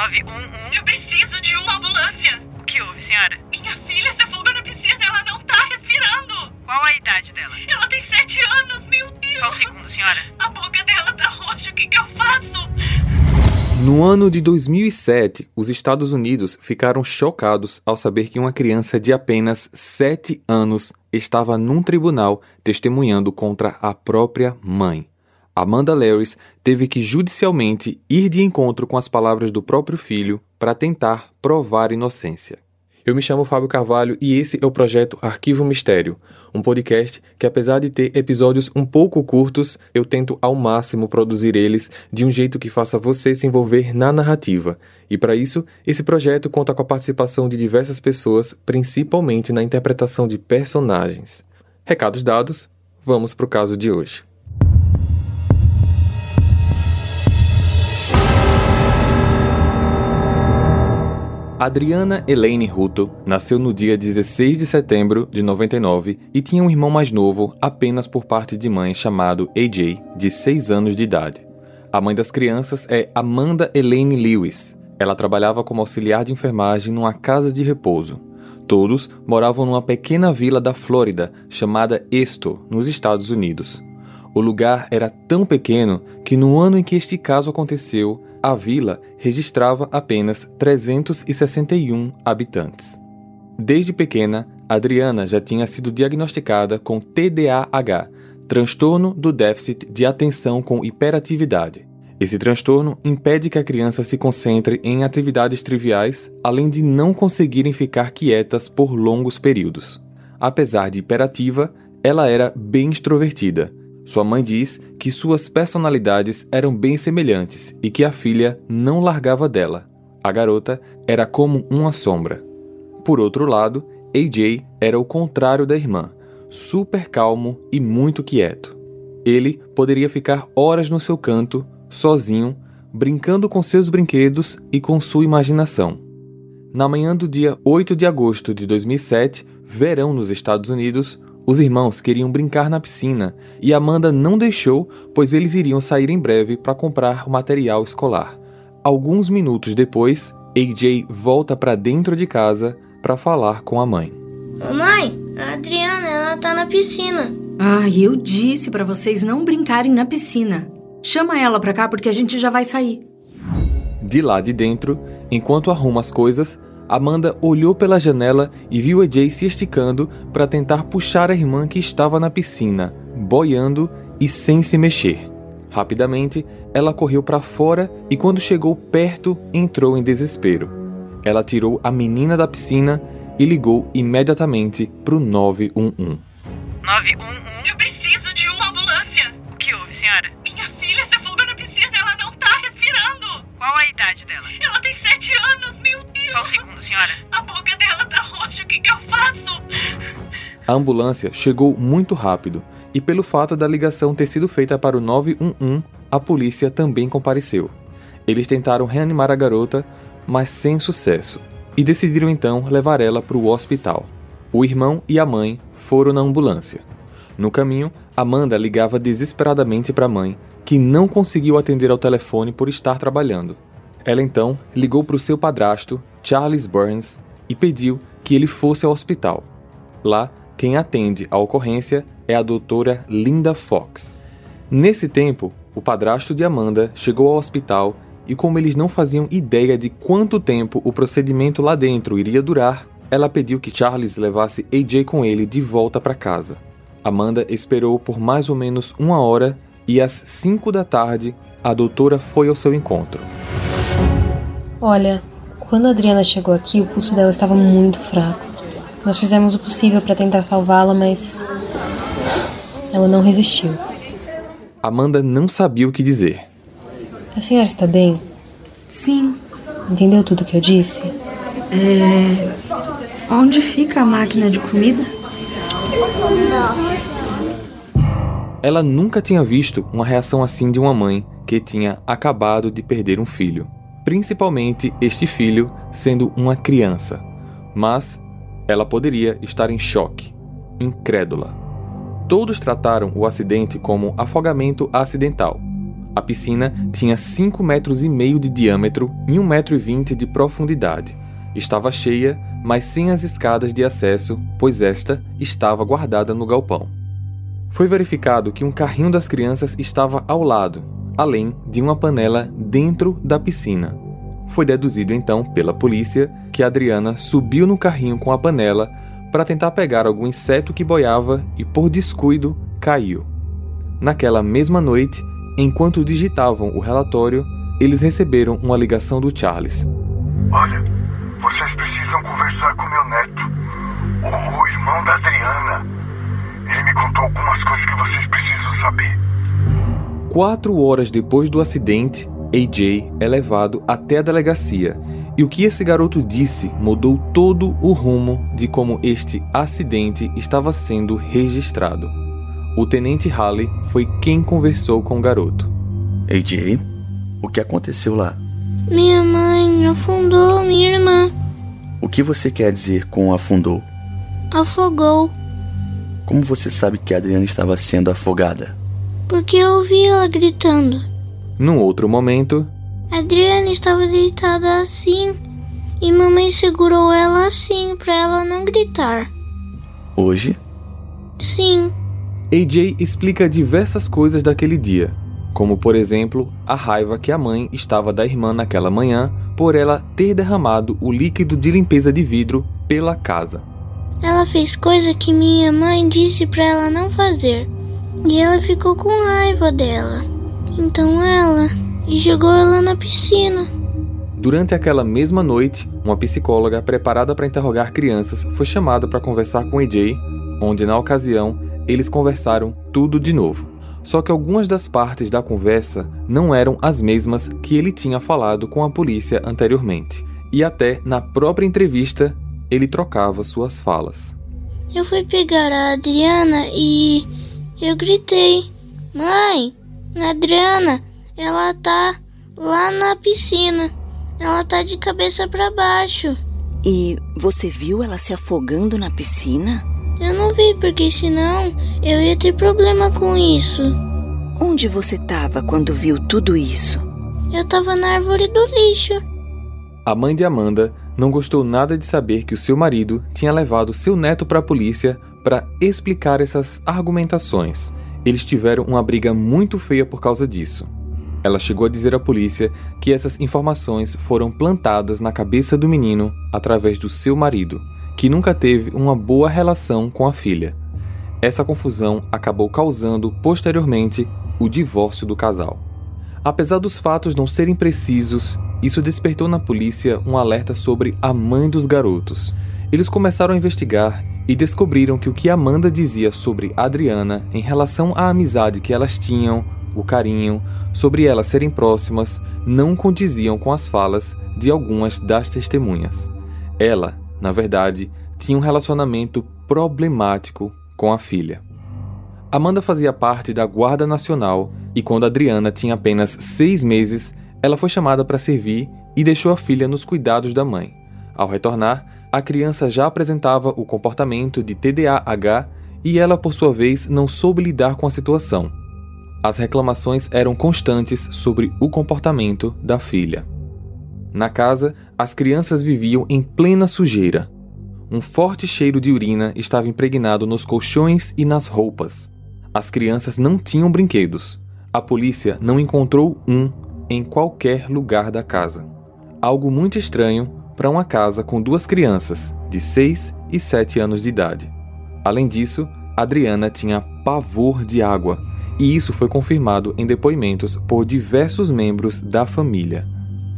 911. Eu preciso de uma ambulância. O que houve, senhora? Minha filha se afogou na piscina, ela não tá respirando. Qual a idade dela? Ela tem sete anos, meu Deus. Só um segundo, senhora. A boca dela tá roxa, o que, que eu faço? No ano de 2007, os Estados Unidos ficaram chocados ao saber que uma criança de apenas 7 anos estava num tribunal testemunhando contra a própria mãe. Amanda Larris teve que judicialmente ir de encontro com as palavras do próprio filho para tentar provar inocência. Eu me chamo Fábio Carvalho e esse é o projeto Arquivo Mistério, um podcast que, apesar de ter episódios um pouco curtos, eu tento ao máximo produzir eles de um jeito que faça você se envolver na narrativa. E para isso, esse projeto conta com a participação de diversas pessoas, principalmente na interpretação de personagens. Recados dados, vamos para o caso de hoje. Adriana Elaine Ruto nasceu no dia 16 de setembro de 99 e tinha um irmão mais novo, apenas por parte de mãe, chamado AJ, de 6 anos de idade. A mãe das crianças é Amanda Elaine Lewis. Ela trabalhava como auxiliar de enfermagem numa casa de repouso. Todos moravam numa pequena vila da Flórida chamada Esto, nos Estados Unidos. O lugar era tão pequeno que no ano em que este caso aconteceu, a vila registrava apenas 361 habitantes. Desde pequena, Adriana já tinha sido diagnosticada com TDAH, transtorno do déficit de atenção com hiperatividade. Esse transtorno impede que a criança se concentre em atividades triviais, além de não conseguirem ficar quietas por longos períodos. Apesar de hiperativa, ela era bem extrovertida sua mãe diz que suas personalidades eram bem semelhantes e que a filha não largava dela. A garota era como uma sombra. Por outro lado, AJ era o contrário da irmã, super calmo e muito quieto. Ele poderia ficar horas no seu canto, sozinho, brincando com seus brinquedos e com sua imaginação. Na manhã do dia 8 de agosto de 2007, verão nos Estados Unidos, os irmãos queriam brincar na piscina e Amanda não deixou, pois eles iriam sair em breve para comprar o material escolar. Alguns minutos depois, AJ volta para dentro de casa para falar com a mãe. Mamãe, a Adriana, ela tá na piscina. Ai, eu disse para vocês não brincarem na piscina. Chama ela pra cá porque a gente já vai sair. De lá de dentro, enquanto arruma as coisas, Amanda olhou pela janela e viu AJ se esticando para tentar puxar a irmã que estava na piscina, boiando e sem se mexer. Rapidamente, ela correu para fora e, quando chegou perto, entrou em desespero. Ela tirou a menina da piscina e ligou imediatamente para o 911. 911? Eu preciso de uma ambulância. O que houve, senhora? Minha filha se afogou na piscina, ela não tá respirando. Qual a idade dela? Ela tem sete anos. Só um segundo, senhora. A boca dela tá roxa, o que, que eu faço? A ambulância chegou muito rápido e, pelo fato da ligação ter sido feita para o 911, a polícia também compareceu. Eles tentaram reanimar a garota, mas sem sucesso, e decidiram então levar ela para o hospital. O irmão e a mãe foram na ambulância. No caminho, Amanda ligava desesperadamente para a mãe, que não conseguiu atender ao telefone por estar trabalhando. Ela então ligou para o seu padrasto, Charles Burns, e pediu que ele fosse ao hospital. Lá, quem atende a ocorrência é a doutora Linda Fox. Nesse tempo, o padrasto de Amanda chegou ao hospital e, como eles não faziam ideia de quanto tempo o procedimento lá dentro iria durar, ela pediu que Charles levasse AJ com ele de volta para casa. Amanda esperou por mais ou menos uma hora e às 5 da tarde a doutora foi ao seu encontro. Olha, quando a Adriana chegou aqui, o pulso dela estava muito fraco. Nós fizemos o possível para tentar salvá-la, mas ela não resistiu. Amanda não sabia o que dizer. A senhora está bem? Sim. Entendeu tudo o que eu disse? É. Onde fica a máquina de comida? Ela nunca tinha visto uma reação assim de uma mãe que tinha acabado de perder um filho, principalmente este filho sendo uma criança. Mas ela poderia estar em choque, incrédula. Todos trataram o acidente como afogamento acidental. A piscina tinha 5 metros e meio de diâmetro e 1,20 metro e 20 de profundidade. Estava cheia, mas sem as escadas de acesso, pois esta estava guardada no galpão. Foi verificado que um carrinho das crianças estava ao lado, além de uma panela dentro da piscina. Foi deduzido então pela polícia que Adriana subiu no carrinho com a panela para tentar pegar algum inseto que boiava e, por descuido, caiu. Naquela mesma noite, enquanto digitavam o relatório, eles receberam uma ligação do Charles. Olha, vocês precisam conversar com meu neto, o, o irmão da Quatro horas depois do acidente, AJ é levado até a delegacia e o que esse garoto disse mudou todo o rumo de como este acidente estava sendo registrado. O tenente Halley foi quem conversou com o garoto. AJ, o que aconteceu lá? Minha mãe afundou minha irmã. O que você quer dizer com afundou? Afogou. Como você sabe que a Adriana estava sendo afogada? Porque eu ouvi ela gritando. Num outro momento, Adriana estava deitada assim e mamãe segurou ela assim para ela não gritar. Hoje? Sim, AJ explica diversas coisas daquele dia, como por exemplo a raiva que a mãe estava da irmã naquela manhã por ela ter derramado o líquido de limpeza de vidro pela casa. ela fez coisa que minha mãe disse para ela não fazer. E ela ficou com raiva dela. Então ela jogou ela na piscina. Durante aquela mesma noite, uma psicóloga preparada para interrogar crianças foi chamada para conversar com AJ, onde na ocasião eles conversaram tudo de novo. Só que algumas das partes da conversa não eram as mesmas que ele tinha falado com a polícia anteriormente. E até na própria entrevista, ele trocava suas falas. Eu fui pegar a Adriana e eu gritei: Mãe, Adriana, ela tá lá na piscina. Ela tá de cabeça para baixo. E você viu ela se afogando na piscina? Eu não vi, porque senão eu ia ter problema com isso. Onde você estava quando viu tudo isso? Eu tava na árvore do lixo. A mãe de Amanda não gostou nada de saber que o seu marido tinha levado seu neto para a polícia para explicar essas argumentações. Eles tiveram uma briga muito feia por causa disso. Ela chegou a dizer à polícia que essas informações foram plantadas na cabeça do menino através do seu marido, que nunca teve uma boa relação com a filha. Essa confusão acabou causando, posteriormente, o divórcio do casal. Apesar dos fatos não serem precisos, isso despertou na polícia um alerta sobre a mãe dos garotos. Eles começaram a investigar e descobriram que o que Amanda dizia sobre Adriana em relação à amizade que elas tinham, o carinho, sobre elas serem próximas, não condiziam com as falas de algumas das testemunhas. Ela, na verdade, tinha um relacionamento problemático com a filha. Amanda fazia parte da Guarda Nacional e, quando Adriana tinha apenas seis meses, ela foi chamada para servir e deixou a filha nos cuidados da mãe. Ao retornar, a criança já apresentava o comportamento de TDAH e ela, por sua vez, não soube lidar com a situação. As reclamações eram constantes sobre o comportamento da filha. Na casa, as crianças viviam em plena sujeira. Um forte cheiro de urina estava impregnado nos colchões e nas roupas. As crianças não tinham brinquedos. A polícia não encontrou um em qualquer lugar da casa. Algo muito estranho para uma casa com duas crianças, de 6 e 7 anos de idade. Além disso, Adriana tinha pavor de água, e isso foi confirmado em depoimentos por diversos membros da família.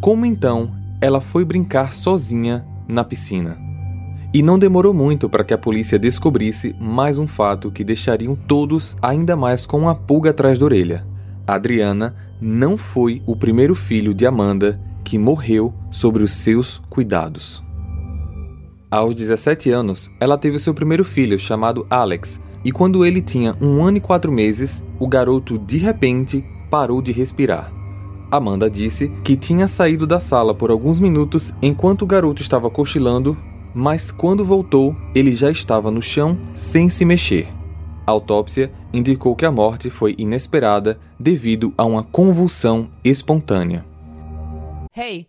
Como então ela foi brincar sozinha na piscina? E não demorou muito para que a polícia descobrisse mais um fato que deixariam todos ainda mais com uma pulga atrás da orelha. Adriana não foi o primeiro filho de Amanda que morreu sobre os seus cuidados. Aos 17 anos, ela teve seu primeiro filho, chamado Alex, e quando ele tinha um ano e quatro meses, o garoto de repente parou de respirar. Amanda disse que tinha saído da sala por alguns minutos enquanto o garoto estava cochilando, mas quando voltou, ele já estava no chão sem se mexer. A autópsia indicou que a morte foi inesperada devido a uma convulsão espontânea. Hey,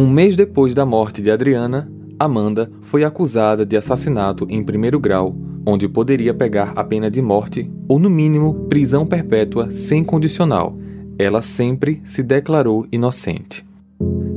Um mês depois da morte de Adriana, Amanda foi acusada de assassinato em primeiro grau, onde poderia pegar a pena de morte ou, no mínimo, prisão perpétua sem condicional. Ela sempre se declarou inocente.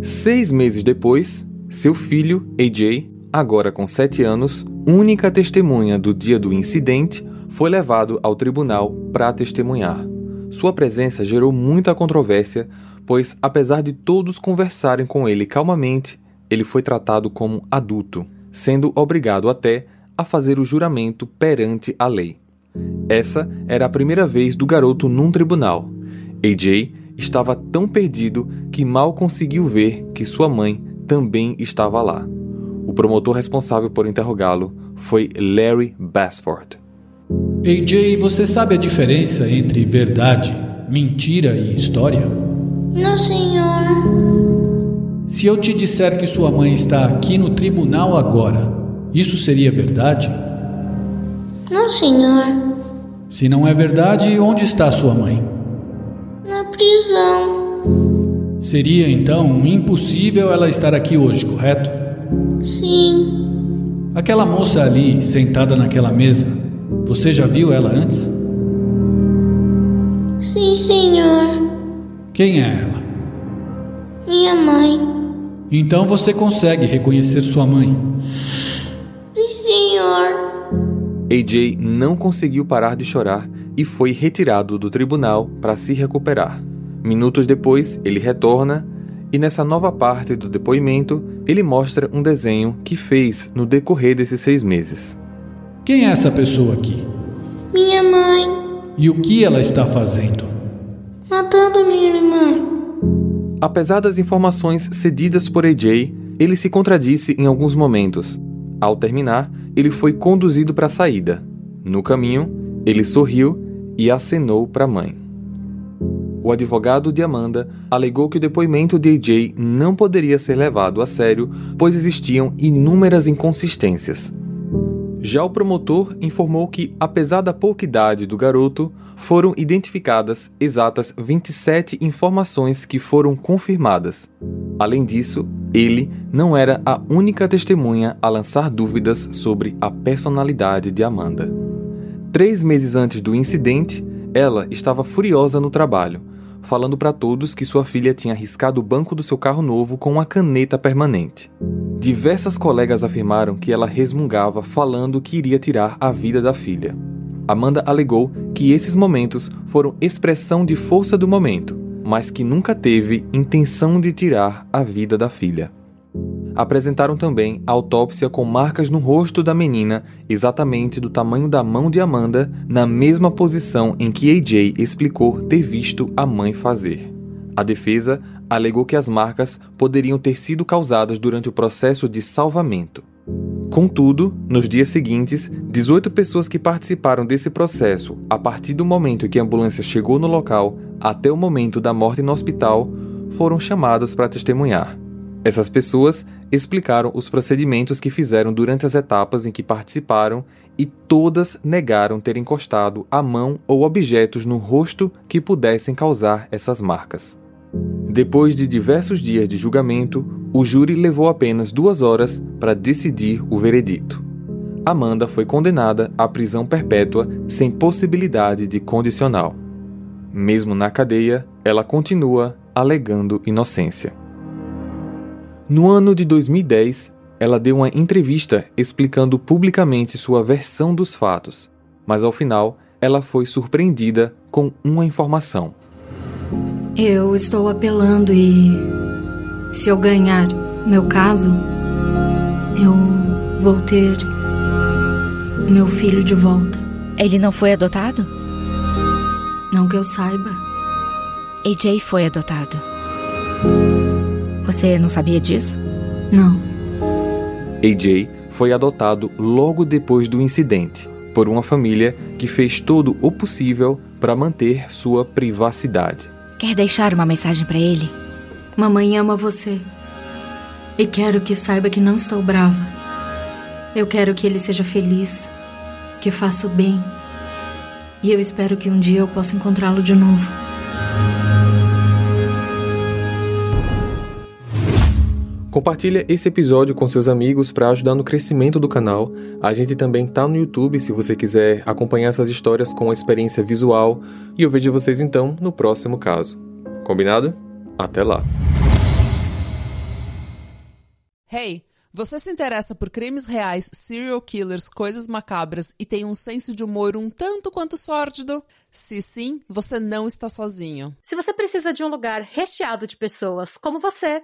Seis meses depois, seu filho, AJ, agora com sete anos, única testemunha do dia do incidente, foi levado ao tribunal para testemunhar. Sua presença gerou muita controvérsia, pois, apesar de todos conversarem com ele calmamente, ele foi tratado como adulto, sendo obrigado até a fazer o juramento perante a lei. Essa era a primeira vez do garoto num tribunal. AJ estava tão perdido que mal conseguiu ver que sua mãe também estava lá. O promotor responsável por interrogá-lo foi Larry Basford. AJ, você sabe a diferença entre verdade, mentira e história? Não, senhor. Se eu te disser que sua mãe está aqui no tribunal agora, isso seria verdade? Não, senhor. Se não é verdade, onde está sua mãe? Na prisão. Seria então impossível ela estar aqui hoje, correto? Sim. Aquela moça ali, sentada naquela mesa, você já viu ela antes? Quem é ela? Minha mãe. Então você consegue reconhecer sua mãe? Sim, senhor. AJ não conseguiu parar de chorar e foi retirado do tribunal para se recuperar. Minutos depois, ele retorna e nessa nova parte do depoimento, ele mostra um desenho que fez no decorrer desses seis meses. Quem é essa pessoa aqui? Minha mãe. E o que ela está fazendo? Matando minha irmã. Apesar das informações cedidas por AJ, ele se contradisse em alguns momentos. Ao terminar, ele foi conduzido para a saída. No caminho, ele sorriu e acenou para a mãe. O advogado de Amanda alegou que o depoimento de AJ não poderia ser levado a sério, pois existiam inúmeras inconsistências. Já o promotor informou que, apesar da pouca idade do garoto, foram identificadas exatas 27 informações que foram confirmadas. Além disso, ele não era a única testemunha a lançar dúvidas sobre a personalidade de Amanda. Três meses antes do incidente, ela estava furiosa no trabalho, falando para todos que sua filha tinha riscado o banco do seu carro novo com uma caneta permanente. Diversas colegas afirmaram que ela resmungava falando que iria tirar a vida da filha. Amanda alegou que esses momentos foram expressão de força do momento, mas que nunca teve intenção de tirar a vida da filha. Apresentaram também autópsia com marcas no rosto da menina, exatamente do tamanho da mão de Amanda, na mesma posição em que AJ explicou ter visto a mãe fazer. A defesa alegou que as marcas poderiam ter sido causadas durante o processo de salvamento. Contudo, nos dias seguintes, 18 pessoas que participaram desse processo, a partir do momento em que a ambulância chegou no local até o momento da morte no hospital, foram chamadas para testemunhar. Essas pessoas explicaram os procedimentos que fizeram durante as etapas em que participaram e todas negaram ter encostado a mão ou objetos no rosto que pudessem causar essas marcas. Depois de diversos dias de julgamento, o júri levou apenas duas horas para decidir o veredito. Amanda foi condenada à prisão perpétua sem possibilidade de condicional. Mesmo na cadeia, ela continua alegando inocência. No ano de 2010, ela deu uma entrevista explicando publicamente sua versão dos fatos, mas ao final ela foi surpreendida com uma informação. Eu estou apelando e. Se eu ganhar meu caso, eu vou ter meu filho de volta. Ele não foi adotado? Não que eu saiba. AJ foi adotado. Você não sabia disso? Não. AJ foi adotado logo depois do incidente por uma família que fez todo o possível para manter sua privacidade. Quer deixar uma mensagem para ele? Mamãe ama você. E quero que saiba que não estou brava. Eu quero que ele seja feliz, que faça o bem. E eu espero que um dia eu possa encontrá-lo de novo. Compartilha esse episódio com seus amigos para ajudar no crescimento do canal. A gente também tá no YouTube se você quiser acompanhar essas histórias com experiência visual. E eu vejo vocês então no próximo caso. Combinado? Até lá. Hey, você se interessa por crimes reais, serial killers, coisas macabras e tem um senso de humor um tanto quanto sórdido? Se sim, você não está sozinho. Se você precisa de um lugar recheado de pessoas como você,